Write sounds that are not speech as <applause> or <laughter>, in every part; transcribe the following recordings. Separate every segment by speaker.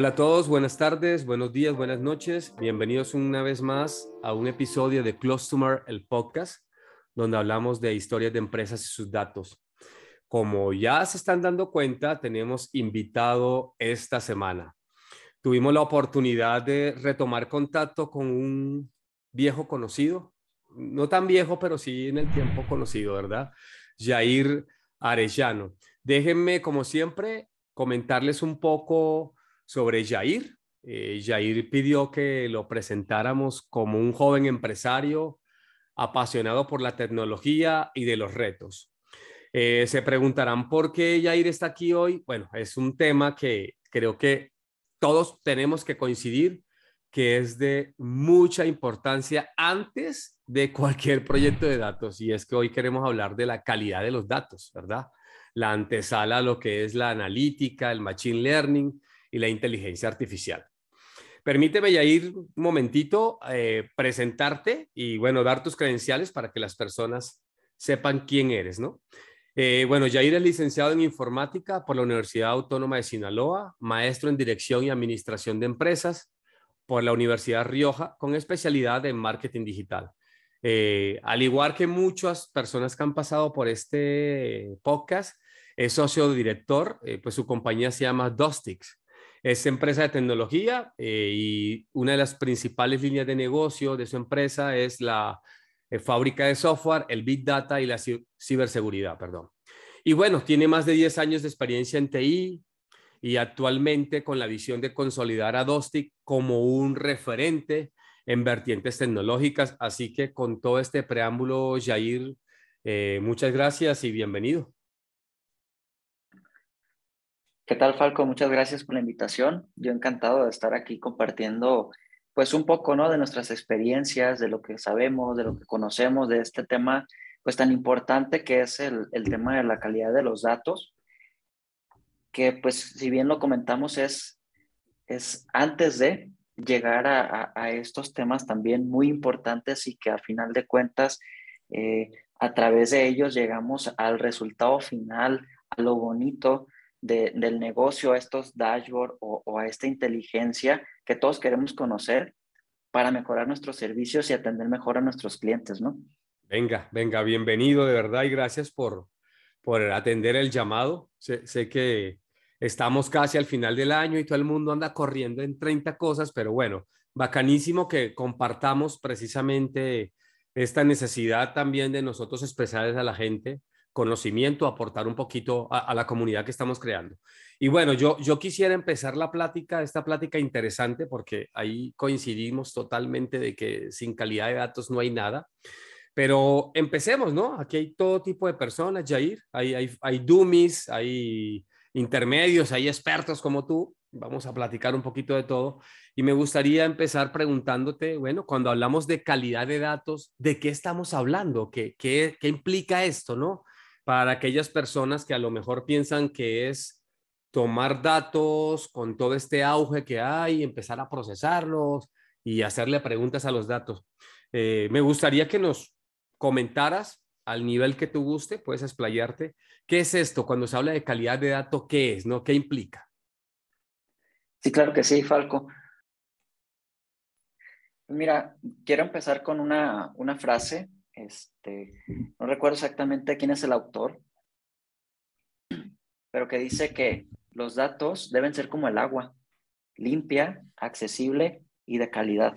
Speaker 1: Hola a todos, buenas tardes, buenos días, buenas noches. Bienvenidos una vez más a un episodio de Customer, el podcast, donde hablamos de historias de empresas y sus datos. Como ya se están dando cuenta, tenemos invitado esta semana. Tuvimos la oportunidad de retomar contacto con un viejo conocido, no tan viejo, pero sí en el tiempo conocido, ¿verdad? Jair Arellano. Déjenme, como siempre, comentarles un poco sobre Jair. Eh, Jair pidió que lo presentáramos como un joven empresario apasionado por la tecnología y de los retos. Eh, se preguntarán por qué Jair está aquí hoy. Bueno, es un tema que creo que todos tenemos que coincidir que es de mucha importancia antes de cualquier proyecto de datos y es que hoy queremos hablar de la calidad de los datos, ¿verdad? La antesala lo que es la analítica, el machine learning y la inteligencia artificial. Permíteme, ya ir un momentito, eh, presentarte y, bueno, dar tus credenciales para que las personas sepan quién eres, ¿no? Eh, bueno, Jair es licenciado en informática por la Universidad Autónoma de Sinaloa, maestro en dirección y administración de empresas por la Universidad Rioja, con especialidad en marketing digital. Eh, al igual que muchas personas que han pasado por este podcast, es socio director, pues su compañía se llama Dostix. Es empresa de tecnología eh, y una de las principales líneas de negocio de su empresa es la eh, fábrica de software, el Big Data y la ciberseguridad, perdón. Y bueno, tiene más de 10 años de experiencia en TI y actualmente con la visión de consolidar a Dostik como un referente en vertientes tecnológicas. Así que con todo este preámbulo, Jair, eh, muchas gracias y bienvenido.
Speaker 2: ¿Qué tal, Falco? Muchas gracias por la invitación. Yo encantado de estar aquí compartiendo pues un poco, ¿no? De nuestras experiencias, de lo que sabemos, de lo que conocemos de este tema, pues tan importante que es el, el tema de la calidad de los datos, que pues si bien lo comentamos es, es antes de llegar a, a, estos temas también muy importantes y que a final de cuentas, eh, a través de ellos llegamos al resultado final, a lo bonito, del negocio, a estos dashboards o, a esta inteligencia que todos queremos conocer para mejorar nuestros servicios y atender mejor a nuestros clientes, ¿no?
Speaker 1: Venga, venga, bienvenido de verdad y gracias por, por atender el llamado. Sé, que estamos casi al final del año y todo el mundo anda corriendo en 30 cosas, pero bueno, bacanísimo que compartamos precisamente esta necesidad también de nosotros expresarles a la gente conocimiento, aportar un poquito a, la comunidad que estamos creando. Y bueno, yo, yo quisiera empezar la plática, esta plática interesante, porque ahí coincidimos totalmente de que sin calidad de datos no hay nada. Pero empecemos, ¿no? Aquí hay todo tipo de personas, Jair. Hay, hay, hay dummies, hay intermedios, hay expertos como tú. Vamos a platicar un poquito de todo. Y me gustaría empezar preguntándote, bueno, cuando hablamos de calidad de datos, ¿de qué estamos hablando? ¿Qué, qué, qué implica esto, no? Para aquellas personas que a lo mejor piensan que es tomar datos con todo este auge que hay, empezar a procesarlos y hacerle preguntas a los datos. Eh, me gustaría que nos comentaras al nivel que tú guste, puedes explayarte. ¿Qué es esto? Cuando se habla de calidad de datos, ¿qué es? ¿No? ¿Qué implica?
Speaker 2: Sí, claro que sí, Falco. Mira, quiero empezar con una, una frase este, no recuerdo exactamente quién es el autor, pero que dice que los datos deben ser como el agua, limpia, accesible y de calidad.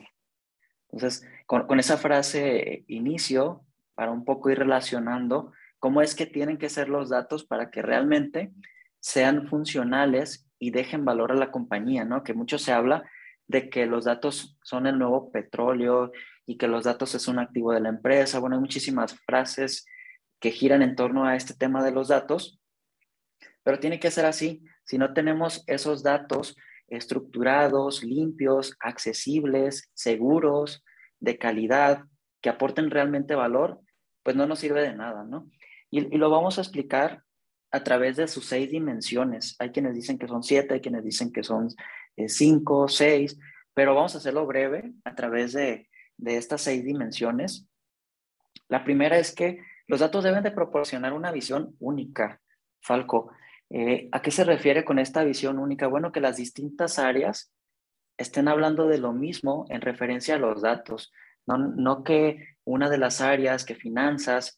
Speaker 2: Entonces, con, con esa frase inicio para un poco ir relacionando cómo es que tienen que ser los datos para que realmente sean funcionales y dejen valor a la compañía, ¿no? Que mucho se habla de que los datos son el nuevo petróleo y que los datos es un activo de la empresa. Bueno, hay muchísimas frases que giran en torno a este tema de los datos, pero tiene que ser así. Si no tenemos esos datos estructurados, limpios, accesibles, seguros, de calidad, que aporten realmente valor, pues no nos sirve de nada, ¿no? Y, lo vamos a explicar a través de sus seis dimensiones. Hay quienes dicen que son siete, hay quienes dicen que son cinco, seis, pero vamos a hacerlo breve a través de, de estas seis dimensiones. La primera es que los datos deben de proporcionar una visión única, Falco. Eh, ¿A qué se refiere con esta visión única? Bueno, que las distintas áreas estén hablando de lo mismo en referencia a los datos, no, no que una de las áreas que finanzas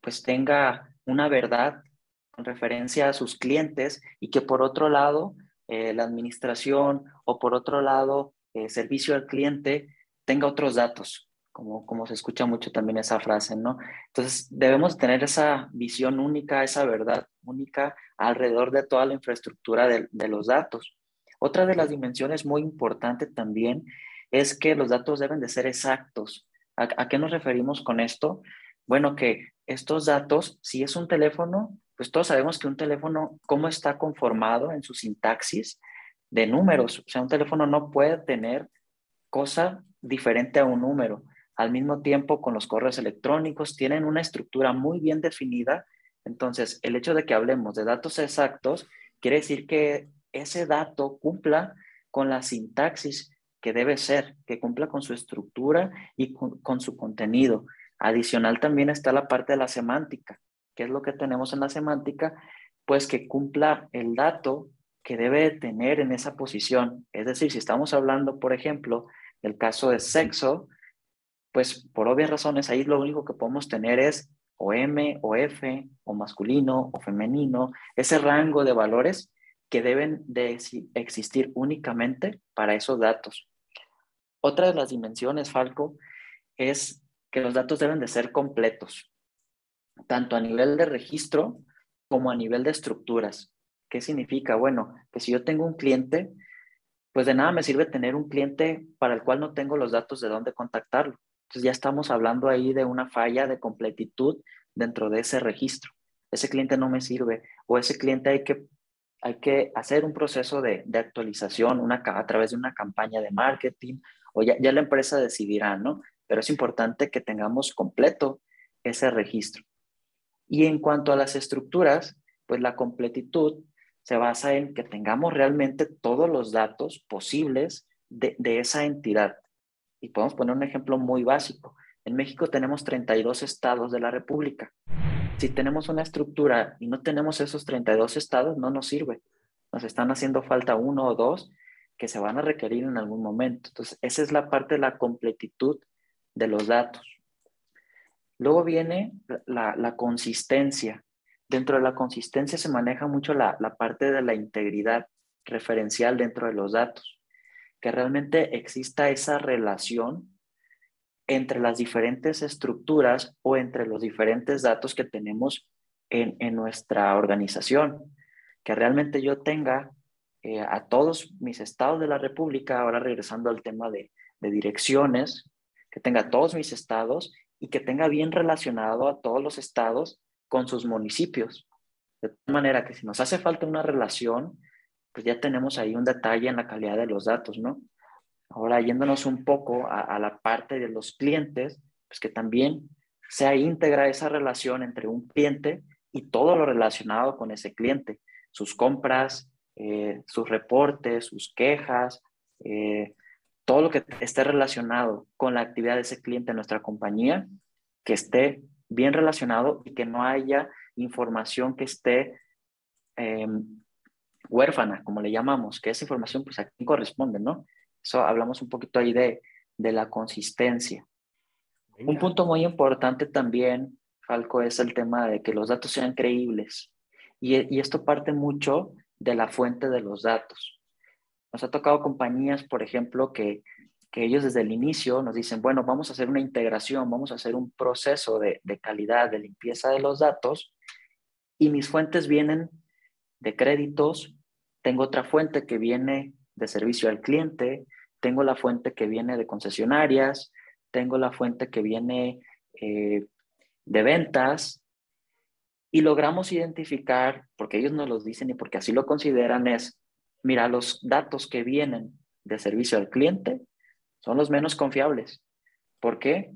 Speaker 2: pues tenga una verdad con referencia a sus clientes y que por otro lado eh, la administración o por otro lado eh, servicio al cliente tenga otros datos, como, como se escucha mucho también esa frase, ¿no? Entonces debemos tener esa visión única, esa verdad única alrededor de toda la infraestructura de, de los datos. Otra de las dimensiones muy importante también es que los datos deben de ser exactos. ¿A, qué nos referimos con esto? Bueno, que estos datos, si es un teléfono, pues todos sabemos que un teléfono, cómo está conformado en su sintaxis de números. O sea, un teléfono no puede tener cosa diferente a un número. Al mismo tiempo, con los correos electrónicos, tienen una estructura muy bien definida. Entonces, el hecho de que hablemos de datos exactos quiere decir que ese dato cumpla con la sintaxis que debe ser, que cumpla con su estructura y con, su contenido. Adicional también está la parte de la semántica. ¿Qué es lo que tenemos en la semántica? Pues que cumpla el dato que debe tener en esa posición. Es decir, si estamos hablando, por ejemplo, del caso de sexo, pues por obvias razones ahí lo único que podemos tener es o M o F o masculino o femenino, ese rango de valores que deben de existir únicamente para esos datos. Otra de las dimensiones, Falco, es que los datos deben de ser completos, tanto a nivel de registro como a nivel de estructuras. ¿Qué significa? Bueno, que si yo tengo un cliente, pues de nada me sirve tener un cliente para el cual no tengo los datos de dónde contactarlo. Entonces ya estamos hablando ahí de una falla de completitud dentro de ese registro. Ese cliente no me sirve o ese cliente hay que hay que hacer un proceso de, actualización una, a través de una campaña de marketing o ya, ya la empresa decidirá, ¿no? Pero es importante que tengamos completo ese registro. Y en cuanto a las estructuras, pues la completitud se basa en que tengamos realmente todos los datos posibles de, esa entidad. Y podemos poner un ejemplo muy básico. En México tenemos 32 estados de la República si tenemos una estructura y no tenemos esos 32 estados, no nos sirve. Nos están haciendo falta uno o dos que se van a requerir en algún momento. Entonces, esa es la parte de la completitud de los datos. Luego viene la, consistencia. Dentro de la consistencia se maneja mucho la, la parte de la integridad referencial dentro de los datos, que realmente exista esa relación entre las diferentes estructuras o entre los diferentes datos que tenemos en, nuestra organización. Que realmente yo tenga eh, a todos mis estados de la República, ahora regresando al tema de, de direcciones, que tenga todos mis estados y que tenga bien relacionado a todos los estados con sus municipios. De manera que si nos hace falta una relación, pues ya tenemos ahí un detalle en la calidad de los datos, ¿no? Ahora, yéndonos un poco a, la parte de los clientes, pues que también sea íntegra esa relación entre un cliente y todo lo relacionado con ese cliente, sus compras, eh, sus reportes, sus quejas, eh, todo lo que esté relacionado con la actividad de ese cliente en nuestra compañía, que esté bien relacionado y que no haya información que esté em, huérfana, como le llamamos, que esa información pues a quién corresponde, ¿no? Eso hablamos un poquito ahí de, de la consistencia. Un punto muy importante también, Falco, es el tema de que los datos sean creíbles. Y, y esto parte mucho de la fuente de los datos. Nos ha tocado compañías, por ejemplo, que, que ellos desde el inicio nos dicen, bueno, vamos a hacer una integración, vamos a hacer un proceso de, de calidad, de limpieza de los datos, y mis fuentes vienen de créditos, tengo otra fuente que viene de servicio al cliente, tengo la fuente que viene de concesionarias, tengo la fuente que viene eh, de ventas y logramos identificar, porque ellos nos los dicen y porque así lo consideran, es, mira, los datos que vienen de servicio al cliente son los menos confiables. ¿Por qué?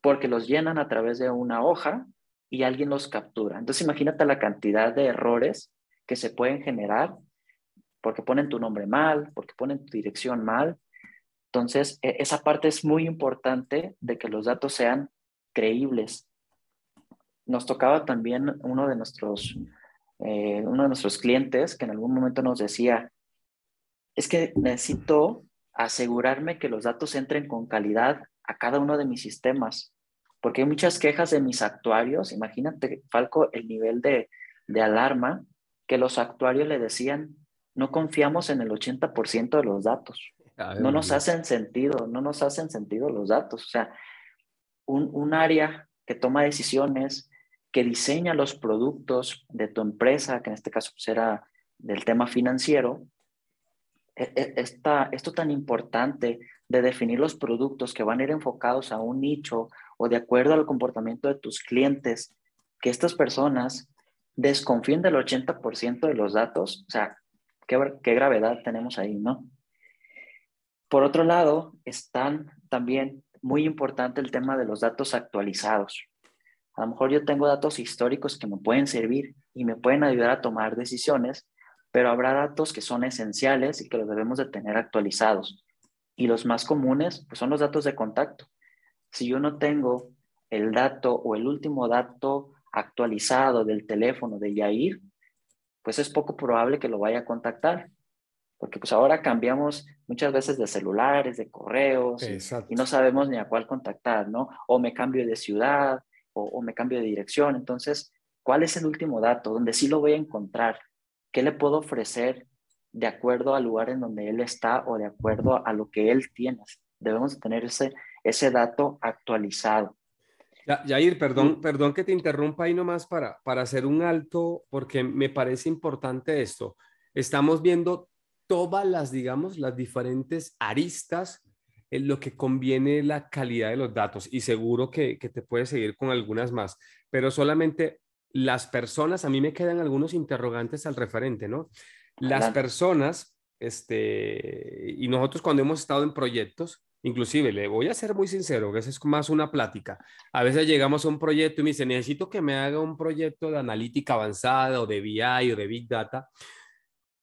Speaker 2: Porque los llenan a través de una hoja y alguien los captura. Entonces imagínate la cantidad de errores que se pueden generar porque ponen tu nombre mal, porque ponen tu dirección mal. Entonces, e, esa parte es muy importante de que los datos sean creíbles. Nos tocaba también uno de nuestros eh, uno de nuestros clientes que en algún momento nos decía, es que necesito asegurarme que los datos entren con calidad a cada uno de mis sistemas, porque hay muchas quejas de mis actuarios. Imagínate, Falco, el nivel de, de alarma que los actuarios le decían, no confiamos en el 80% de los datos. no nos hacen sentido, no nos hacen sentido los datos. O sea, un, un área que toma decisiones, que diseña los productos de tu empresa, que en este caso será pues, del tema financiero, esta, esto tan importante de definir los productos que van a ir enfocados a un nicho o de acuerdo al comportamiento de tus clientes, que estas personas desconfíen del 80% de los datos, o sea, qué, qué gravedad tenemos ahí, ¿no? Por otro lado, están también muy importante el tema de los datos actualizados. A lo mejor yo tengo datos históricos que me pueden servir y me pueden ayudar a tomar decisiones, pero habrá datos que son esenciales y que los debemos de tener actualizados. Y los más comunes pues son los datos de contacto. Si yo no tengo el dato o el último dato actualizado del teléfono de Yair, pues es poco probable que lo vaya a contactar. Porque pues ahora cambiamos muchas veces de celulares, de correos, y no sabemos ni a cuál contactar, ¿no? O me cambio de ciudad, o, me cambio de dirección. Entonces, ¿cuál es el último dato? Donde sí lo voy a encontrar. ¿Qué le puedo ofrecer de acuerdo al lugar en donde él está o de acuerdo a lo que él tiene? Debemos tener ese, ese dato actualizado.
Speaker 1: Ya, Jair, perdón, mm. perdón que te interrumpa ahí nomás para, para hacer un alto, porque me parece importante esto. Estamos viendo todas las, digamos, las diferentes aristas en lo que conviene la calidad de los datos y seguro que, te puedes seguir con algunas más, pero solamente las personas, a mí me quedan algunos interrogantes al referente, ¿no? Las personas, este, y nosotros cuando hemos estado en proyectos, inclusive le voy a ser muy sincero, que eso es más una plática. A veces llegamos a un proyecto y me dice, necesito que me haga un proyecto de analítica avanzada o de BI o de Big Data.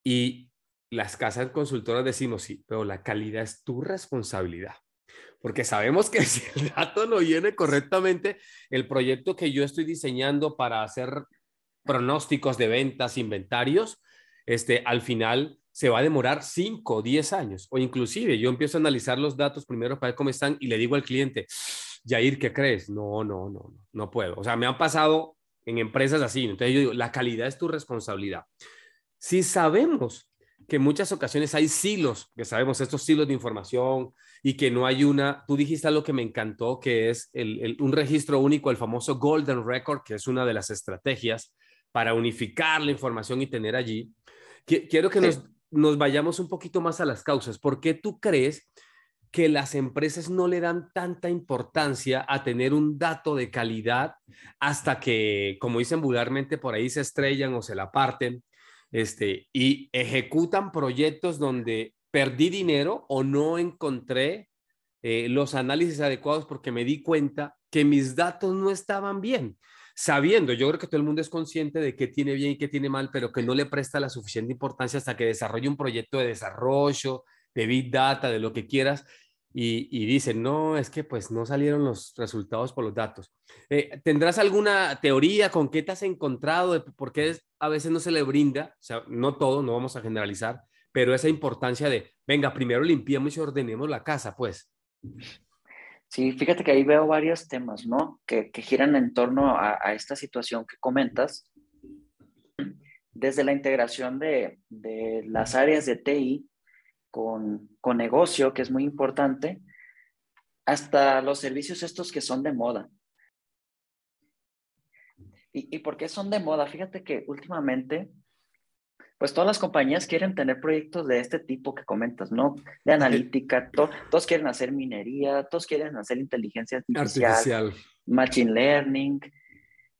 Speaker 1: Y las casas consultoras decimos, sí, pero la calidad es tu responsabilidad. Porque sabemos que <laughs> si el dato no viene correctamente, el proyecto que yo estoy diseñando para hacer pronósticos de ventas, inventarios, este, al final se va a demorar 5 o 10 años. O inclusive yo empiezo a analizar los datos primero para ver cómo están y le digo al cliente, Jair, ¿qué crees? No, no, no, no, no puedo. O sea, me han pasado en empresas así. Entonces yo digo, la calidad es tu responsabilidad. Si sabemos que en muchas ocasiones hay silos, que sabemos estos silos de información y que no hay una, tú dijiste algo que me encantó, que es el, un registro único, el famoso Golden Record, que es una de las estrategias para unificar la información y tener allí. Quiero que nos, nos vayamos un poquito más a las causas. ¿Por qué tú crees que las empresas no le dan tanta importancia a tener un dato de calidad hasta que, como dicen vulgarmente, por ahí se estrellan o se la parten este, y ejecutan proyectos donde perdí dinero o no encontré eh, los análisis adecuados porque me di cuenta que mis datos no estaban bien. Sabiendo, yo creo que todo el mundo es consciente de qué tiene bien y qué tiene mal, pero que no le presta la suficiente importancia hasta que desarrolle un proyecto de desarrollo, de Big Data, de lo que quieras, y, dicen, no, es que pues no salieron los resultados por los datos. Eh, ¿Tendrás alguna teoría con qué te has encontrado de por a veces no se le brinda, o sea, no todo, no vamos a generalizar, pero esa importancia de, venga, primero limpiemos y ordenemos la casa, pues?
Speaker 2: Sí, fíjate que ahí veo varios temas, ¿no? Que, giran en torno a, esta situación que comentas. Desde la integración de, de las áreas de TI con, con negocio, que es muy importante, hasta los servicios estos que son de moda. ¿Y, ¿Y por qué son de moda? Fíjate que últimamente, pues todas las compañías quieren tener proyectos de este tipo que comentas, ¿no? De analítica, todos quieren hacer minería, todos quieren hacer inteligencia artificial, machine learning,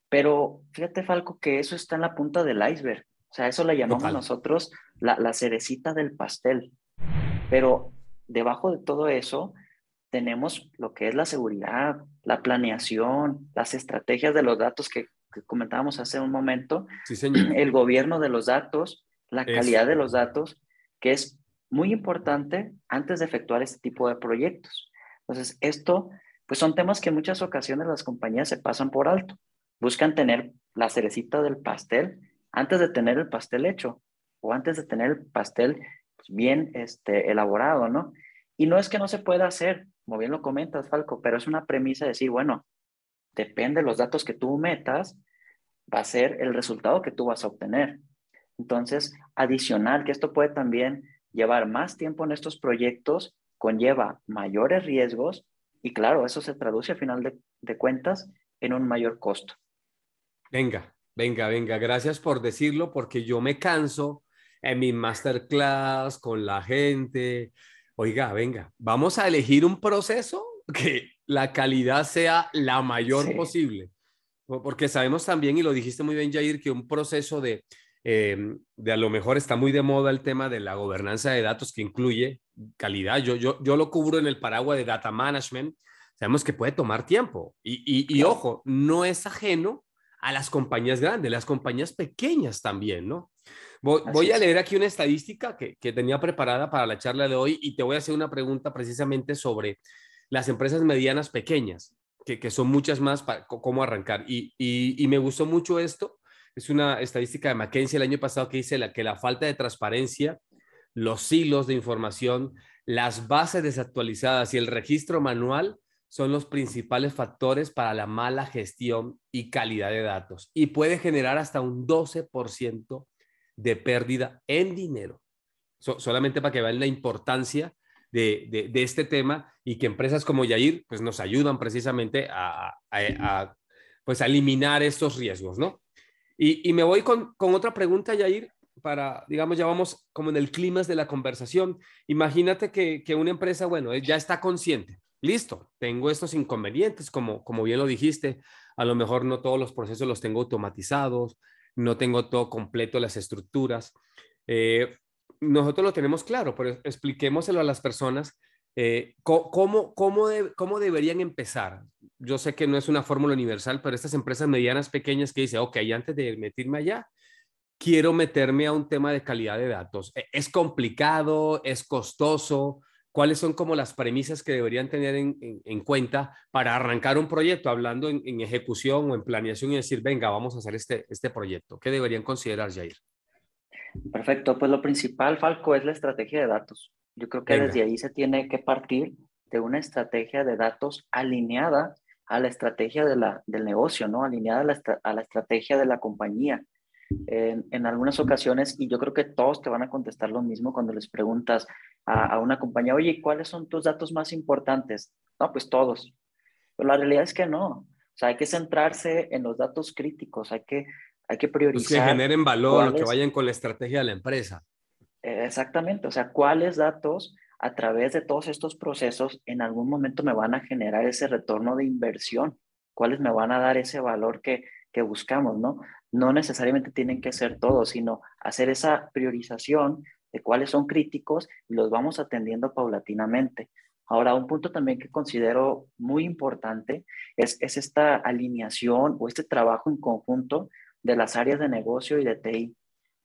Speaker 2: pero fíjate, Falco, que eso está en la punta del iceberg. O sea, eso le llamamos nosotros la, la cerecita del pastel. Pero debajo de todo eso tenemos lo que es la seguridad, la planeación, las estrategias de los datos que, comentábamos hace un momento, el gobierno de los datos, la calidad de los datos, que es muy importante antes de efectuar este tipo de proyectos. Entonces, esto, pues son temas que en muchas ocasiones las compañías se pasan por alto. Buscan tener la cerecita del pastel antes de tener el pastel hecho o antes de tener el pastel bien este, elaborado, ¿no? Y no es que no se pueda hacer, como bien lo comentas, Falco, pero es una premisa de decir, bueno, depende de los datos que tú metas, va a ser el resultado que tú vas a obtener. Entonces, adicional, que esto puede también llevar más tiempo en estos proyectos, conlleva mayores riesgos y claro, eso se traduce a final de, cuentas en un mayor costo.
Speaker 1: Venga, venga, venga, gracias por decirlo porque yo me canso en mi masterclass con la gente. Oiga, venga, vamos a elegir un proceso que la calidad sea la mayor posible. Porque sabemos también, y lo dijiste muy bien, Jair, que un proceso de, eh, de a lo mejor está muy de moda el tema de la gobernanza de datos que incluye calidad. Yo, yo, yo lo cubro en el paraguas de data management. Sabemos que puede tomar tiempo. Y, y, ojo, no es ajeno a las compañías grandes, las compañías pequeñas también, ¿no? Voy, voy a leer aquí una estadística que, que, tenía preparada para la charla de hoy y te voy a hacer una pregunta precisamente sobre las empresas medianas pequeñas, que, que son muchas más para cómo arrancar. Y, y, y, me gustó mucho esto. Es una estadística de McKinsey el año pasado que dice la, que la falta de transparencia los hilos de información, las bases desactualizadas y el registro manual son los principales factores para la mala gestión y calidad de datos y puede generar hasta un 12% de pérdida en dinero. solamente para que vean la importancia de, este tema y que empresas como Yair pues nos ayudan precisamente a, pues eliminar estos riesgos, ¿no? Y, me voy con, con, otra pregunta, Yair, para, digamos, ya vamos como en el clima de la conversación. Imagínate que, que una empresa, bueno, ya está consciente. Listo, tengo estos inconvenientes, como, como bien lo dijiste. A lo mejor no todos los procesos los tengo automatizados, no tengo todo completo las estructuras. Eh, nosotros lo tenemos claro, pero expliquémoselo a las personas eh, ¿cómo, cómo, cómo, deberían empezar? Yo sé que no es una fórmula universal, pero estas empresas medianas, pequeñas que dicen, ok, antes de meterme allá, quiero meterme a un tema de calidad de datos. ¿E-, ¿Es complicado? ¿Es costoso? ¿Cuáles son como las premisas que deberían tener en, cuenta para arrancar un proyecto, hablando en, ejecución o en planeación y decir, venga, vamos a hacer este, este proyecto? ¿Qué deberían considerar, Jair?
Speaker 2: Perfecto, pues lo principal, Falco, es la estrategia de datos. Yo creo que desde ahí se tiene que partir de una estrategia de datos alineada a la estrategia de la, del negocio, ¿no? Alineada a la, a la estrategia de la compañía en, algunas ocasiones, y yo creo que todos te van a contestar lo mismo cuando les preguntas a, una compañía, oye, ¿cuáles son tus datos más importantes? No, pues todos. Pero la realidad es que no. O sea, hay que centrarse en los datos críticos, hay que, hay que priorizar.
Speaker 1: que generen valor, que vayan con la estrategia de la empresa.
Speaker 2: Exactamente, o sea, cuáles datos a través de todos estos procesos en algún momento me van a generar ese retorno de inversión, cuáles me van a dar ese valor que, que buscamos, ¿no? No necesariamente tienen que ser todos, sino hacer esa priorización de cuáles son críticos y los vamos atendiendo paulatinamente. Ahora, un punto también que considero muy importante es, es esta alineación o este trabajo en conjunto de las áreas de negocio y de TI.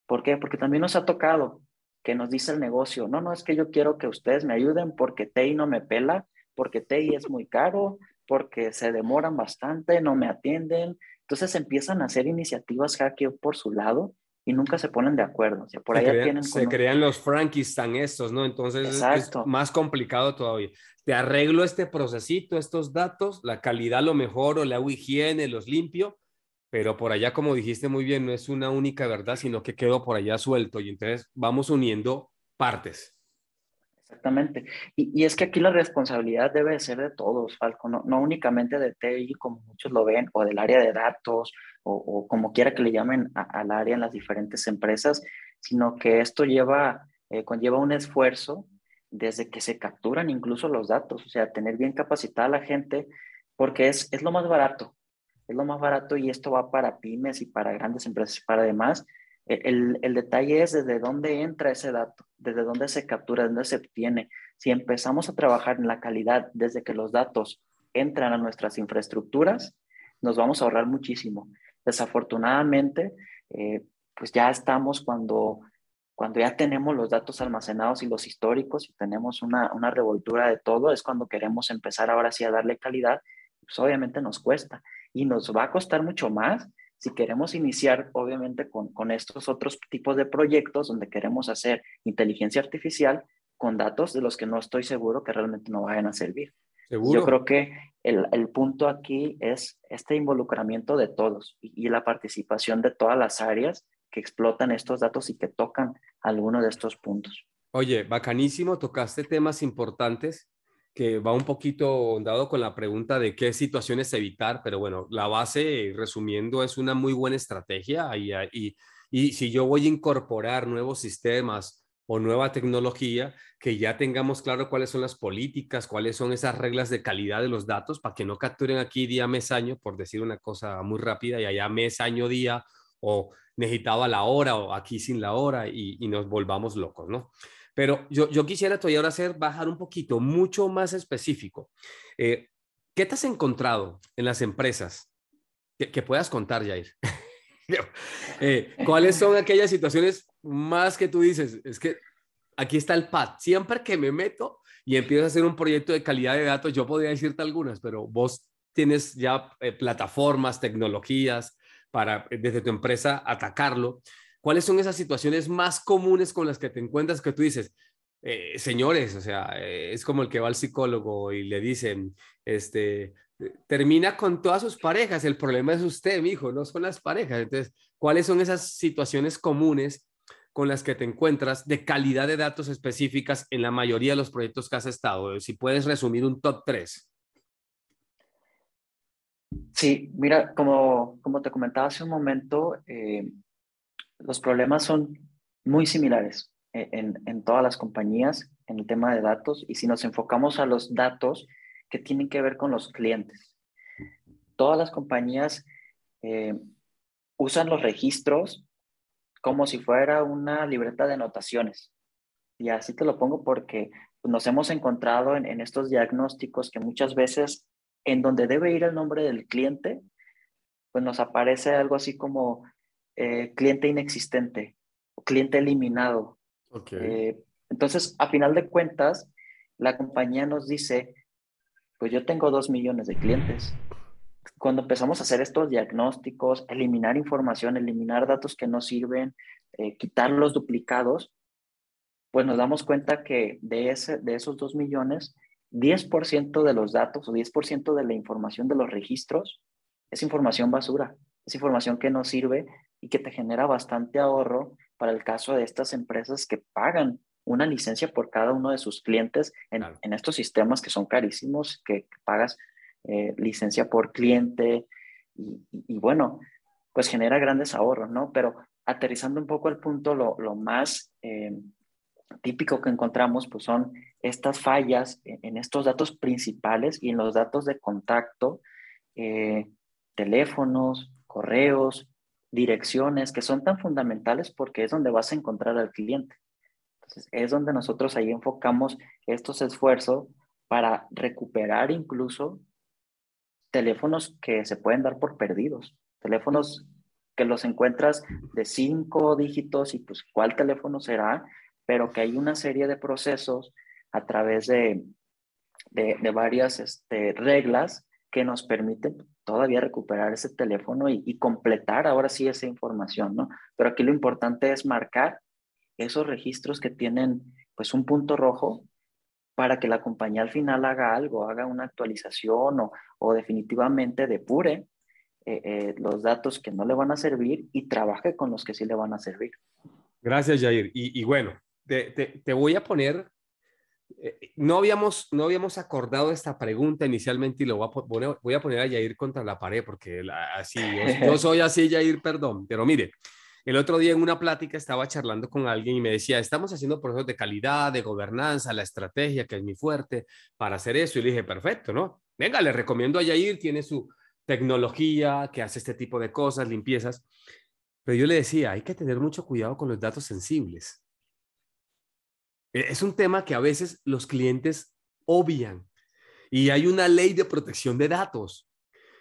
Speaker 2: ¿Por qué? Porque también nos ha tocado que nos dice el negocio, no, no, es que yo quiero que ustedes me ayuden porque TI no me pela, porque TI es muy caro, porque se demoran bastante, no me atienden, entonces empiezan a hacer iniciativas hackeo por su lado y nunca se ponen de acuerdo. O sea, por
Speaker 1: se
Speaker 2: allá
Speaker 1: crean,
Speaker 2: tienen
Speaker 1: se crean los Frankenstein estos, ¿no? Entonces es más complicado todavía. Te arreglo este procesito, estos datos, la calidad lo mejor o le hago higiene, los limpio, pero por allá, como dijiste muy bien, no es una única verdad, sino que quedo por allá suelto y entonces vamos uniendo partes.
Speaker 2: Exactamente. Y, es que aquí la responsabilidad debe ser de todos, Falco, no, no, únicamente de TI, como muchos lo ven, o del área de datos, o, como quiera que le llamen al área en las diferentes empresas, sino que esto lleva, eh, conlleva un esfuerzo desde que se capturan incluso los datos, o sea, tener bien capacitada a la gente, porque es, es lo más barato, es lo más barato y esto va para pymes y para grandes empresas y para demás, el, detalle es desde dónde entra ese dato, desde dónde se captura, desde dónde se obtiene. Si empezamos a trabajar en la calidad desde que los datos entran a nuestras infraestructuras, nos vamos a ahorrar muchísimo. Desafortunadamente, eh, pues ya estamos cuando, cuando ya tenemos los datos almacenados y los históricos y tenemos una, una revoltura de todo, es cuando queremos empezar ahora sí a darle calidad, pues obviamente nos cuesta y nos va a costar mucho más si queremos iniciar, obviamente, con, con estos otros tipos de proyectos donde queremos hacer inteligencia artificial con datos de los que no estoy seguro que realmente no vayan a servir. Yo creo que el, el, punto aquí es este involucramiento de todos y, y, la participación de todas las áreas que explotan estos datos y que tocan alguno de estos puntos.
Speaker 1: Oye, bacanísimo, tocaste temas importantes que va un poquito dado con la pregunta de qué situaciones evitar, pero bueno, la base, resumiendo, es una muy buena estrategia y, y, y si yo voy a incorporar nuevos sistemas o nueva tecnología, que ya tengamos claro cuáles son las políticas, cuáles son esas reglas de calidad de los datos para que no capturen aquí día, mes, año, por decir una cosa muy rápida, y allá mes, año, día, o necesitaba la hora, o aquí sin la hora, y, y nos volvamos locos, ¿no? Pero yo, yo quisiera todavía ahora hacer, bajar un poquito, mucho más específico. Eh, ¿Qué te has encontrado en las empresas que, puedas contar, Jair? <laughs> eh, ¿Cuáles son aquellas situaciones más que tú dices? Es que aquí está el PAD. Siempre que me meto y empiezo a hacer un proyecto de calidad de datos, yo podría decirte algunas, pero vos tienes ya eh, plataformas, tecnologías para eh, desde tu empresa atacarlo. ¿Cuáles son esas situaciones más comunes con las que te encuentras que tú dices, eh, señores, o sea, eh, es como el que va al psicólogo y le dicen, este, termina con todas sus parejas, el problema es usted, mi hijo, no son las parejas. Entonces, ¿cuáles son esas situaciones comunes con las que te encuentras de calidad de datos específicas en la mayoría de los proyectos que has estado? Si puedes resumir un top 3.
Speaker 2: Sí, mira, como, como te comentaba hace un momento, eh, los problemas son muy similares eh, en, todas las compañías en el tema de datos y si nos enfocamos a los datos que tienen que ver con los clientes. Todas las compañías eh, usan los registros como si fuera una libreta de anotaciones. Y así te lo pongo porque nos hemos encontrado en, en estos diagnósticos que muchas veces en donde debe ir el nombre del cliente, pues nos aparece algo así como eh, cliente inexistente o cliente eliminado. Eh, entonces, a final de cuentas, la compañía nos dice, pues yo tengo dos millones de clientes. Cuando empezamos a hacer estos diagnósticos, eliminar información, eliminar datos que no sirven, eh, quitar los duplicados, pues nos damos cuenta que de, ese, de esos dos millones, 10% de los datos o 10% de la información de los registros es información basura, es información que no sirve y que te genera bastante ahorro para el caso de estas empresas que pagan una licencia por cada uno de sus clientes en, en estos sistemas que son carísimos, que, pagas eh, licencia por cliente y, y, bueno, pues genera grandes ahorros, ¿no? Pero aterrizando un poco al punto, lo, lo más eh, típico que encontramos pues son estas fallas en, en, estos datos principales y en los datos de contacto, eh, teléfonos, correos, direcciones que son tan fundamentales porque es donde vas a encontrar al cliente. Entonces, es donde nosotros ahí enfocamos estos esfuerzos para recuperar incluso teléfonos que se pueden dar por perdidos, teléfonos que los encuentras de cinco dígitos y pues cuál teléfono será, pero que hay una serie de procesos a través de, de, de varias este, reglas que nos permiten todavía recuperar ese teléfono y, completar ahora sí esa información, ¿no? Pero aquí lo importante es marcar esos registros que tienen pues un punto rojo para que la compañía al final haga algo, haga una actualización o, o definitivamente depure eh, eh, los datos que no le van a servir y trabaje con los que sí le van a servir.
Speaker 1: Gracias, Jair. Y, y bueno, te, te, te, voy a poner eh, no habíamos, no habíamos acordado esta pregunta inicialmente y lo voy a, poner, voy a poner a Yair contra la pared porque así, yo, <laughs> soy así, Yair, perdón, pero mire, el otro día en una plática estaba charlando con alguien y me decía, estamos haciendo procesos de calidad, de gobernanza, la estrategia, que es mi fuerte, para hacer eso. Y le dije, perfecto, ¿no? Venga, le recomiendo a Yair, tiene su tecnología que hace este tipo de cosas, limpiezas. Pero yo le decía, hay que tener mucho cuidado con los datos sensibles. E-, es un tema que a veces los clientes obvian y hay una ley de protección de datos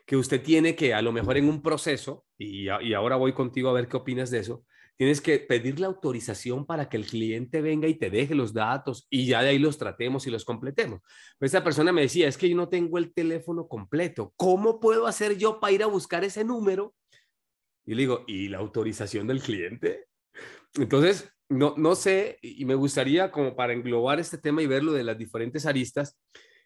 Speaker 1: que usted tiene que a lo mejor en un proceso, y, ahora voy contigo a ver qué opinas de eso, tienes que pedir la autorización para que el cliente venga y te deje los datos y ya de ahí los tratemos y los completemos. Pues esa persona me decía, es que yo no tengo el teléfono completo. ¿Cómo puedo hacer yo para ir a buscar ese número Y le digo, ¿y la autorización del cliente? Entonces, no, no sé, y me gustaría como para englobar este tema y verlo de las diferentes aristas,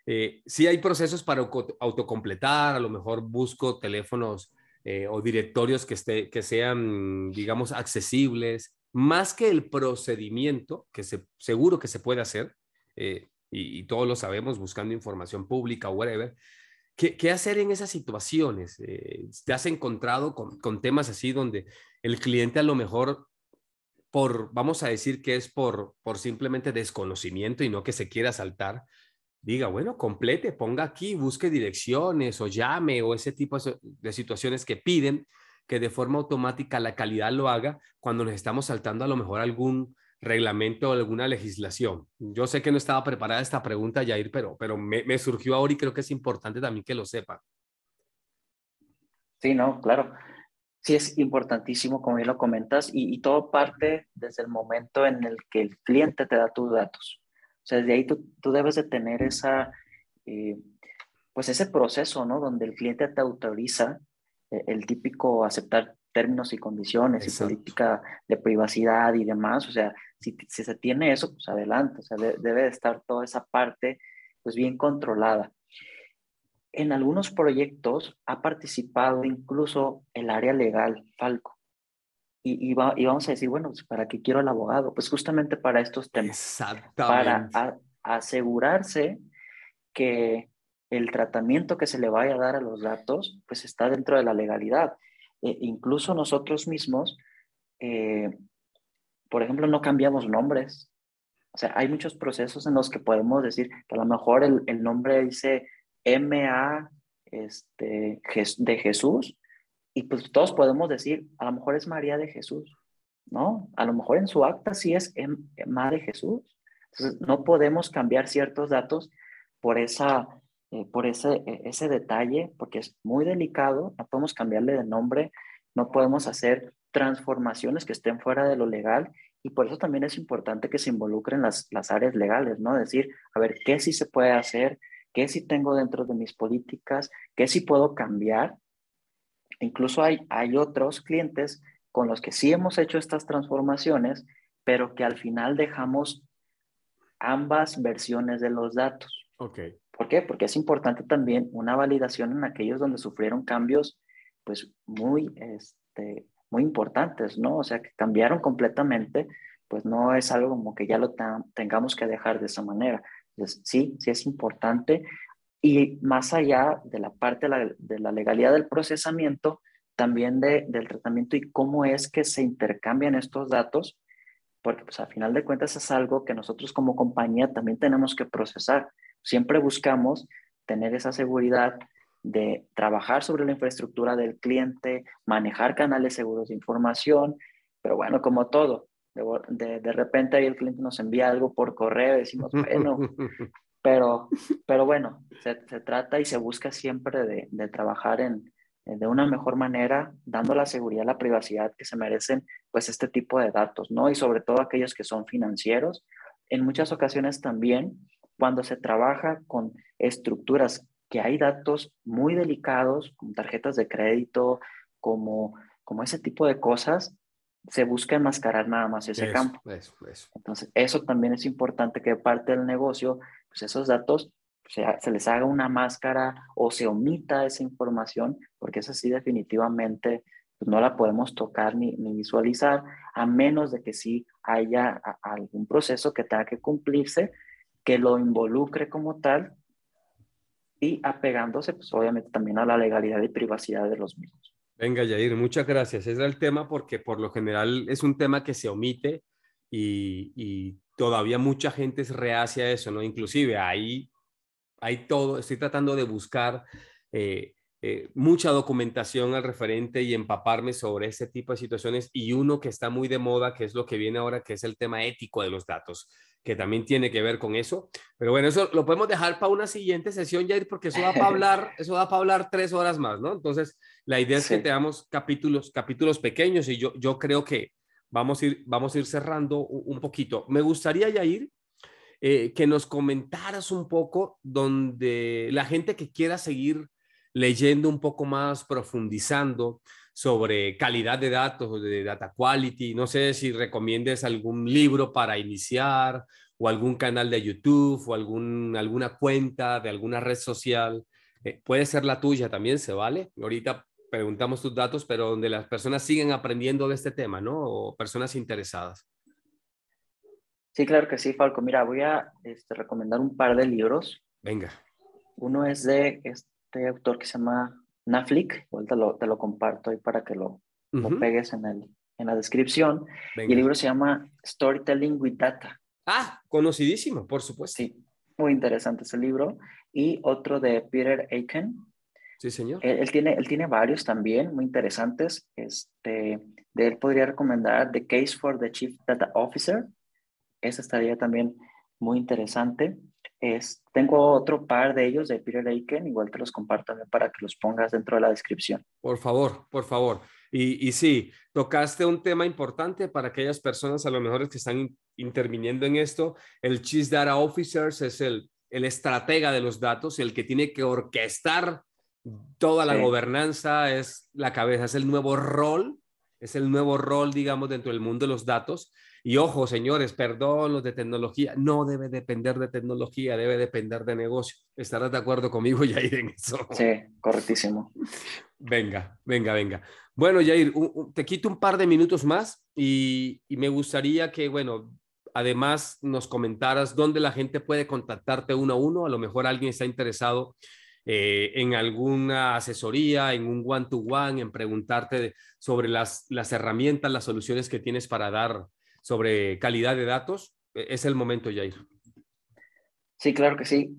Speaker 1: eh, sí hay procesos para autocompletar, a lo mejor busco teléfonos eh, o directorios que, esté, que sean, digamos, accesibles, más que el procedimiento, que se, seguro que se puede hacer, eh, y, todos lo sabemos buscando información pública o whatever, ¿qué, hacer en esas situaciones? Eh, ¿Te has encontrado con, con, temas así donde el cliente a lo mejor, por, vamos a decir que es por, por simplemente desconocimiento y no que se quiera saltar, diga, bueno, complete, ponga aquí, busque direcciones o llame o ese tipo de situaciones que piden que de forma automática la calidad lo haga cuando nos estamos saltando a lo mejor algún reglamento o alguna legislación. Yo sé que no estaba preparada esta pregunta, Jair, pero, pero me, surgió ahora y creo que es importante también que lo sepa.
Speaker 2: Sí, no, claro. Sí, es importantísimo, como bien lo comentas, y, y todo parte desde el momento en el que el cliente te da tus datos. O sea, desde ahí tú, tú debes de tener esa, eh, pues ese proceso, ¿no? Donde el cliente te autoriza eh, el típico aceptar términos y condiciones y política de privacidad y demás. O sea, si, si se tiene eso, pues adelante. O sea, debe de estar toda esa parte pues bien controlada. En algunos proyectos ha participado incluso el área legal, Falco. Y, y, vamos a decir, bueno, pues, ¿para qué quiero el abogado? Pues justamente para estos temas. Exactamente. Para asegurarse que el tratamiento que se le vaya a dar a los datos, pues está dentro de la legalidad. E incluso nosotros mismos, eh, por ejemplo, no cambiamos nombres. O sea, hay muchos procesos en los que podemos decir que a lo mejor el, el nombre dice MA este, de Jesús, y pues todos podemos decir, a lo mejor es María de Jesús, ¿no? A lo mejor en su acta sí es Emma de Jesús. Entonces, no podemos cambiar ciertos datos por, esa, eh, por ese, e, ese detalle, porque es muy delicado, no podemos cambiarle de nombre, no podemos hacer transformaciones que estén fuera de lo legal y por eso también es importante que se involucren las, las áreas legales, ¿no? Decir, a ver, ¿qué sí se puede hacer? ¿Qué sí tengo dentro de mis políticas? ¿Qué sí puedo cambiar? Incluso hay, hay otros clientes con los que sí hemos hecho estas transformaciones, pero que al final dejamos ambas versiones de los datos.
Speaker 1: Okay.
Speaker 2: ¿Por qué? Porque es importante también una validación en aquellos donde sufrieron cambios pues muy, este, muy importantes, ¿no? O sea, que cambiaron completamente, pues no es algo como que ya lo tengamos que dejar de esa manera. Sí, sí es importante y más allá de la parte de la, legalidad del procesamiento, también de, del tratamiento y cómo es que se intercambian estos datos, porque pues al final de cuentas es algo que nosotros como compañía también tenemos que procesar. Siempre buscamos tener esa seguridad de trabajar sobre la infraestructura del cliente, manejar canales seguros de información, pero bueno, como todo, de, de, repente ahí el cliente nos envía algo por correo decimos, bueno, <laughs> Pero, pero bueno, se, trata y se busca siempre de, de, trabajar en, de una mejor manera, dando la seguridad, la privacidad que se merecen, pues este tipo de datos, ¿no? Y sobre todo aquellos que son financieros. En muchas ocasiones también, cuando se trabaja con estructuras que hay datos muy delicados, como tarjetas de crédito, como, como ese tipo de cosas, se busca enmascarar nada más ese campo. Entonces, eso también es importante que parte del negocio, pues esos datos se, se, les haga una máscara o se omita esa información, porque es así definitivamente pues no la podemos tocar ni, ni, visualizar, a menos de que sí haya algún proceso que tenga que cumplirse, que lo involucre como tal y apegándose, pues obviamente también a la legalidad y privacidad de los mismos.
Speaker 1: Venga, Yair, muchas gracias. Ese es el tema porque por lo general es un tema que se omite y, todavía mucha gente es reacia a eso, ¿no? Inclusive ahí hay todo, estoy tratando de buscar eh, eh, mucha documentación al referente y empaparme sobre ese tipo de situaciones y uno que está muy de moda, que es lo que viene ahora, que es el tema ético de los datos que también tiene que ver con eso. Pero bueno, eso lo podemos dejar para una siguiente sesión, Jair, porque eso da para <laughs> hablar, eso da para hablar tres horas más, ¿no? Entonces, la idea es que tengamos capítulos, capítulos pequeños y yo, yo creo que vamos a ir, vamos a ir cerrando un poquito. Me gustaría, Jair, eh, que nos comentaras un poco donde la gente que quiera seguir leyendo un poco más, profundizando sobre calidad de datos, de data quality. No sé si recomiendes algún libro para iniciar o algún canal de YouTube o algún, alguna cuenta de alguna red social. Eh, puede ser la tuya también, se vale. Ahorita preguntamos tus datos, pero donde las personas siguen aprendiendo de este tema, ¿no? O personas interesadas.
Speaker 2: Sí, claro que sí, Falco. Mira, voy a este, recomendar un par de libros.
Speaker 1: Venga.
Speaker 2: Uno es de este autor que se llama Naflick, te lo, te lo comparto ahí para que lo, lo pegues en, el, en la descripción. Y el libro se llama Storytelling with Data.
Speaker 1: Ah, conocidísimo, por supuesto.
Speaker 2: Sí, muy interesante ese libro. Y otro de Peter Aiken.
Speaker 1: Sí, señor.
Speaker 2: Él, tiene, él tiene varios también, muy interesantes. Este, de él podría recomendar The Case for the Chief Data Officer. Ese estaría también muy interesante. Es, tengo otro par de ellos de Peter Aiken, igual te los comparto para que los pongas dentro de la descripción.
Speaker 1: Por favor, por favor. Y, y sí, tocaste un tema importante para aquellas personas a lo mejor que están interviniendo en esto. El Chief Data Officers es el, el estratega de los datos, el que tiene que orquestar toda la gobernanza, es la cabeza, es el nuevo rol, es el nuevo rol, digamos, dentro del mundo de los datos. Y ojo, señores, perdón, los de tecnología, no debe depender de tecnología, debe depender de negocio. ¿Estarás de acuerdo conmigo, <laughs> Jair, en eso?
Speaker 2: Sí, correctísimo.
Speaker 1: Venga, venga, venga. Bueno, Jair, te quito un par de minutos más y, me gustaría que, bueno, además nos comentaras dónde la gente puede contactarte uno a uno. A lo mejor alguien está interesado eh, en alguna asesoría, en un one-to-one, en preguntarte sobre las, las herramientas, las soluciones que tienes para dar sobre calidad de datos, e-, es el momento, Jair.
Speaker 2: Sí, claro que sí.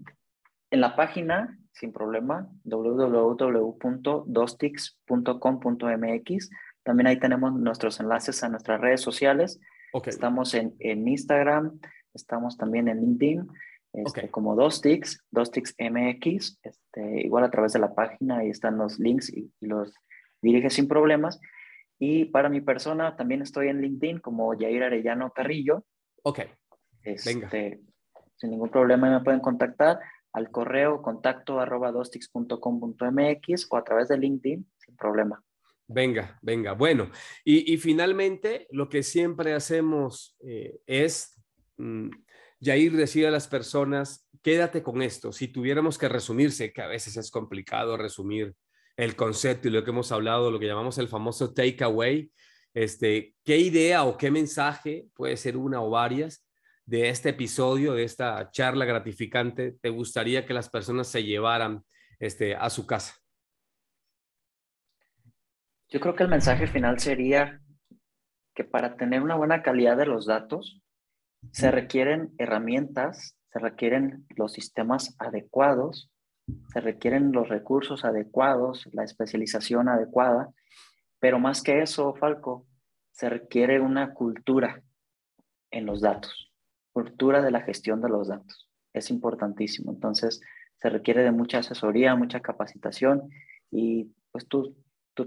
Speaker 2: En la página, sin problema, www.dostix.com.mx. También ahí tenemos nuestros enlaces a nuestras redes sociales. Estamos en, en, Instagram, estamos también en LinkedIn, este, como Dostix, Dostix MX, este, igual a través de la página, ahí están los links y, y los dirige sin problemas. Y para mi persona también estoy en LinkedIn como Jair Arellano Carrillo.
Speaker 1: Ok.
Speaker 2: Este, sin ningún problema me pueden contactar al correo contacto arroba dostix.com.mx o a través de LinkedIn sin problema.
Speaker 1: Venga, venga. Bueno, y, y finalmente lo que siempre hacemos eh, es, mm, Jair decía a las personas, quédate con esto. Si tuviéramos que resumirse, que a veces es complicado resumir el concepto y lo que hemos hablado, lo que llamamos el famoso takeaway, este, ¿qué idea o qué mensaje, puede ser una o varias, de este episodio, de esta charla gratificante, te gustaría que las personas se llevaran este, a su casa?
Speaker 2: Yo creo que el mensaje final sería que para tener una buena calidad de los datos, se requieren herramientas, se requieren los sistemas adecuados se requieren los recursos adecuados, la especialización adecuada, pero más que eso, Falco, se requiere una cultura en los datos, cultura de la gestión de los datos. Es importantísimo. Entonces, se requiere de mucha asesoría, mucha capacitación y pues tú, tú,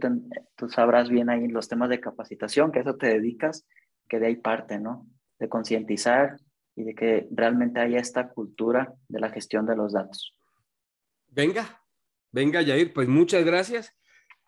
Speaker 2: tú sabrás bien ahí los temas de capacitación, que a eso te dedicas, que de ahí parte, ¿no? De concientizar y de que realmente haya esta cultura de la gestión de los datos.
Speaker 1: Venga, venga, Yair, pues muchas gracias.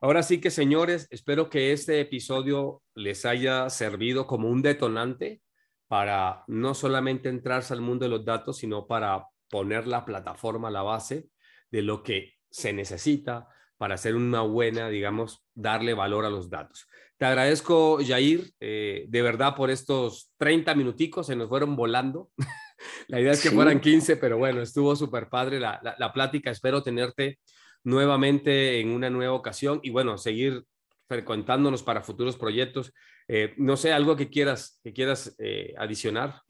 Speaker 1: Ahora sí que, señores, espero que este episodio les haya servido como un detonante para no solamente entrarse al mundo de los datos, sino para poner la plataforma, la base de lo que se necesita para hacer una buena, digamos, darle valor a los datos. Te agradezco, Jair, eh, de verdad por estos 30 minuticos, se nos fueron volando. <laughs> La idea es que fueran 15, pero bueno, estuvo súper padre la, la, plática. Espero tenerte nuevamente en una nueva ocasión y bueno, seguir frecuentándonos para futuros proyectos. Eh, no sé, algo que quieras, que quieras eh, adicionar.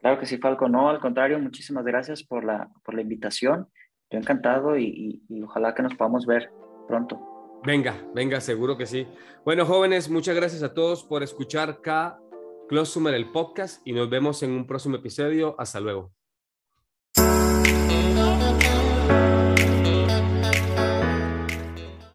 Speaker 2: Claro que sí, Falco. No, al contrario, muchísimas gracias por la, por la invitación. Yo encantado y, y, y ojalá que nos podamos ver pronto.
Speaker 1: Venga, venga, seguro que sí. Bueno, jóvenes, muchas gracias a todos por escuchar K Close el podcast y nos vemos en un próximo episodio. Hasta luego.